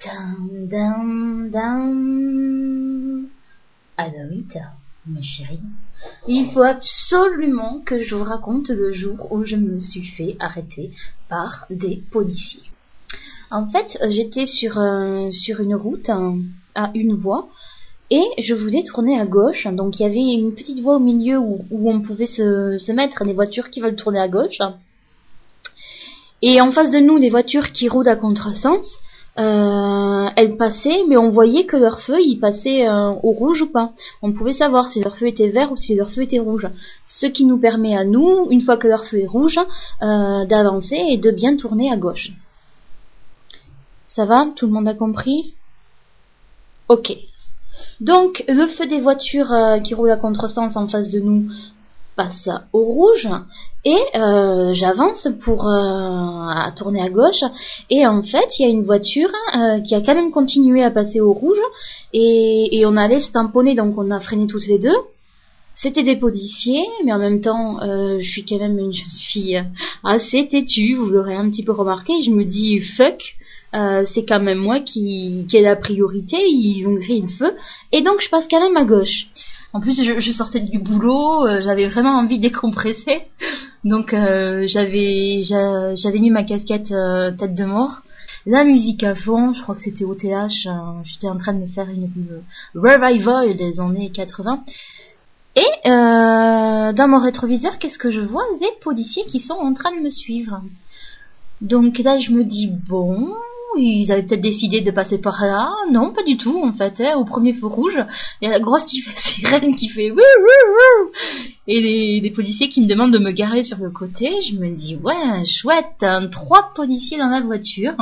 Dun. Alorita, ma chérie, il faut absolument que je vous raconte le jour où je me suis fait arrêter par des policiers. En fait, j'étais sur, euh, sur une route hein, à une voie et je voulais tourner à gauche. Donc il y avait une petite voie au milieu où, où on pouvait se, se mettre des voitures qui veulent tourner à gauche. Et en face de nous, des voitures qui roulent à contresens. Euh, elles passaient, mais on voyait que leur feu, il passait euh, au rouge ou pas. On pouvait savoir si leur feu était vert ou si leur feu était rouge. Ce qui nous permet à nous, une fois que leur feu est rouge, euh, d'avancer et de bien tourner à gauche. Ça va? Tout le monde a compris? Ok. Donc, le feu des voitures qui roulent à contresens en face de nous passe au rouge et euh, j'avance pour euh, tourner à gauche et en fait il y a une voiture euh, qui a quand même continué à passer au rouge et, on allait se tamponner donc on a freiné toutes les deux c'était des policiers, mais en même temps, je suis quand même une jeune fille assez têtue, vous l'aurez un petit peu remarqué. Je me dis fuck, c'est quand même moi qui, qui ai la priorité. Ils ont grillé le feu, et donc je passe quand même à gauche. En plus, je, sortais du boulot, euh, j'avais vraiment envie de décompresser, donc euh, j'avais j'a- j'avais mis ma casquette euh, tête de mort, la musique à fond. Je crois que c'était au TH. euh, J'étais en train de me faire une, une revival des années 80. Et dans mon rétroviseur, qu'est-ce que je vois? Des policiers qui sont en train de me suivre. Donc là, je me dis, bon, ils avaient peut-être décidé de passer par là. Non, pas du tout, en fait. hein. Au premier feu rouge, il y a la grosse qui fait sirène qui fait wouh, wouh, wouh Et les, policiers qui me demandent de me garer sur le côté. Je me dis, ouais, chouette, hein, trois policiers dans la voiture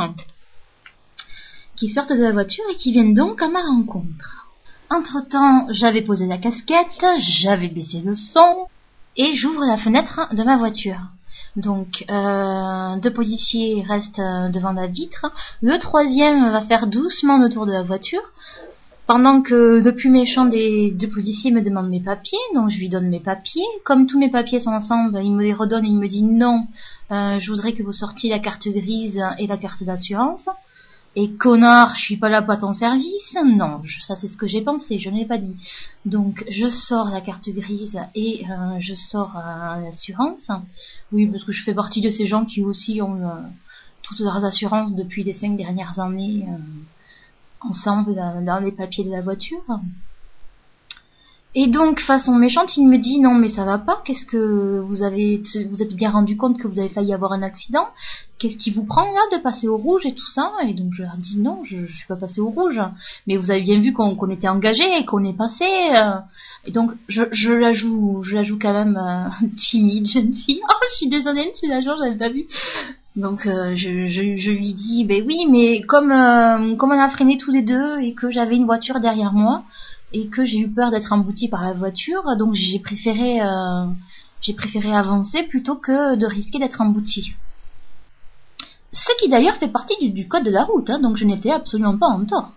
qui sortent de la voiture et qui viennent donc à ma rencontre. Entre-temps, j'avais posé la casquette, j'avais baissé le son, et j'ouvre la fenêtre de ma voiture. Donc, euh, deux policiers restent euh, devant la vitre, le troisième va faire doucement le tour de la voiture, pendant que le plus méchant des deux policiers me demande mes papiers, donc je lui donne mes papiers. Comme tous mes papiers sont ensemble, il me les redonne et il me dit non, euh, je voudrais que vous sortiez la carte grise et la carte d'assurance. Et connard, je suis pas là pour ton service. Non, je- ça c'est ce que j'ai pensé, je n'ai pas dit. Donc je sors la carte grise et euh, je sors euh, l'assurance. Oui, parce que je fais partie de ces gens qui aussi ont euh, toutes leurs assurances depuis les cinq dernières années ensemble dans les papiers de la voiture. Et donc, façon méchante, il me dit non mais ça va pas. Qu'est-ce que vous avez, vous êtes bien rendu compte que vous avez failli avoir un accident? Qu'est-ce qui vous prend là de passer au rouge et tout ça? Et donc je leur dis non, je, je suis pas passé au rouge. Mais vous avez bien vu qu'on qu'on était engagé et qu'on est passé. euh. Et donc je, je la joue, je la joue quand même euh, timide, jeune fille. Oh, je suis désolée, monsieur l'agent, j'avais pas vu. Donc euh, je, je, je lui dis, ben oui, mais comme euh, comme on a freiné tous les deux et que j'avais une voiture derrière moi et que j'ai eu peur d'être emboutie par la voiture, donc j'ai préféré euh, j'ai préféré avancer plutôt que de risquer d'être emboutie. Ce qui d'ailleurs fait partie du, code de la route, hein, donc je n'étais absolument pas en tort.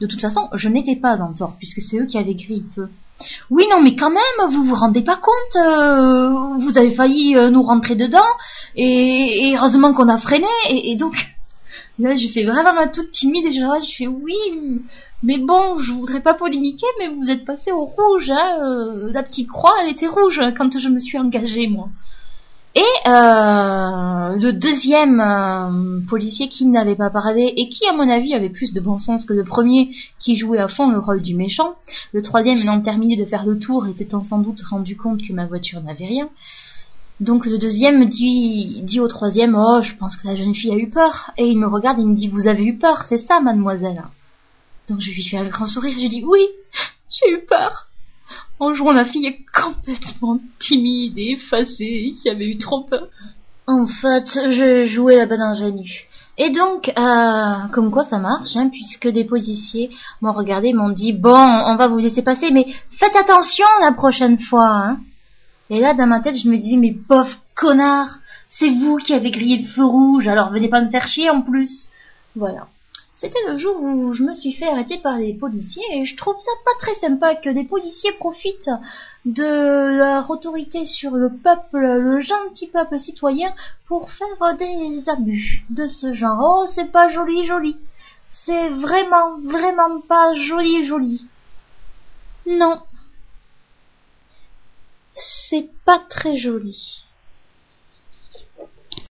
De toute façon, je n'étais pas en tort, puisque c'est eux qui avaient grillé. Oui, non, mais quand même, vous vous rendez pas compte, euh, vous avez failli euh, nous rentrer dedans, et, heureusement qu'on a freiné, et donc, là, je fais vraiment ma toute timide, et je, je fais oui, mais bon, je voudrais pas polémiquer, mais vous êtes passé au rouge, hein, euh, la petite croix, elle était rouge quand je me suis engagée, moi. Et euh, le deuxième euh, policier qui n'avait pas parlé et qui, à mon avis, avait plus de bon sens que le premier qui jouait à fond le rôle du méchant, le troisième ayant terminé de faire le tour et s'étant sans doute rendu compte que ma voiture n'avait rien. Donc le deuxième dit, dit au troisième, oh, je pense que la jeune fille a eu peur. Et il me regarde et me dit, vous avez eu peur, c'est ça, mademoiselle? Donc je lui fais un grand sourire, je dis, oui, j'ai eu peur en jouant la fille complètement timide et effacée qui avait eu trop peur. En fait, je jouais la bonne ingénue. Et donc, euh, comme quoi ça marche, hein, puisque des policiers m'ont regardé et m'ont dit bon, on va vous laisser passer, mais faites attention la prochaine fois. Hein. Et là, dans ma tête, je me disais mais pauvre connard, c'est vous qui avez grillé le feu rouge, alors venez pas me faire chier en plus. Voilà. C'était le jour où je me suis fait arrêter par des policiers et je trouve ça pas très sympa que des policiers profitent de leur autorité sur le peuple, le gentil peuple citoyen, pour faire des abus de ce genre. Oh, c'est pas joli, joli. C'est vraiment, vraiment pas joli, joli. Non. C'est pas très joli.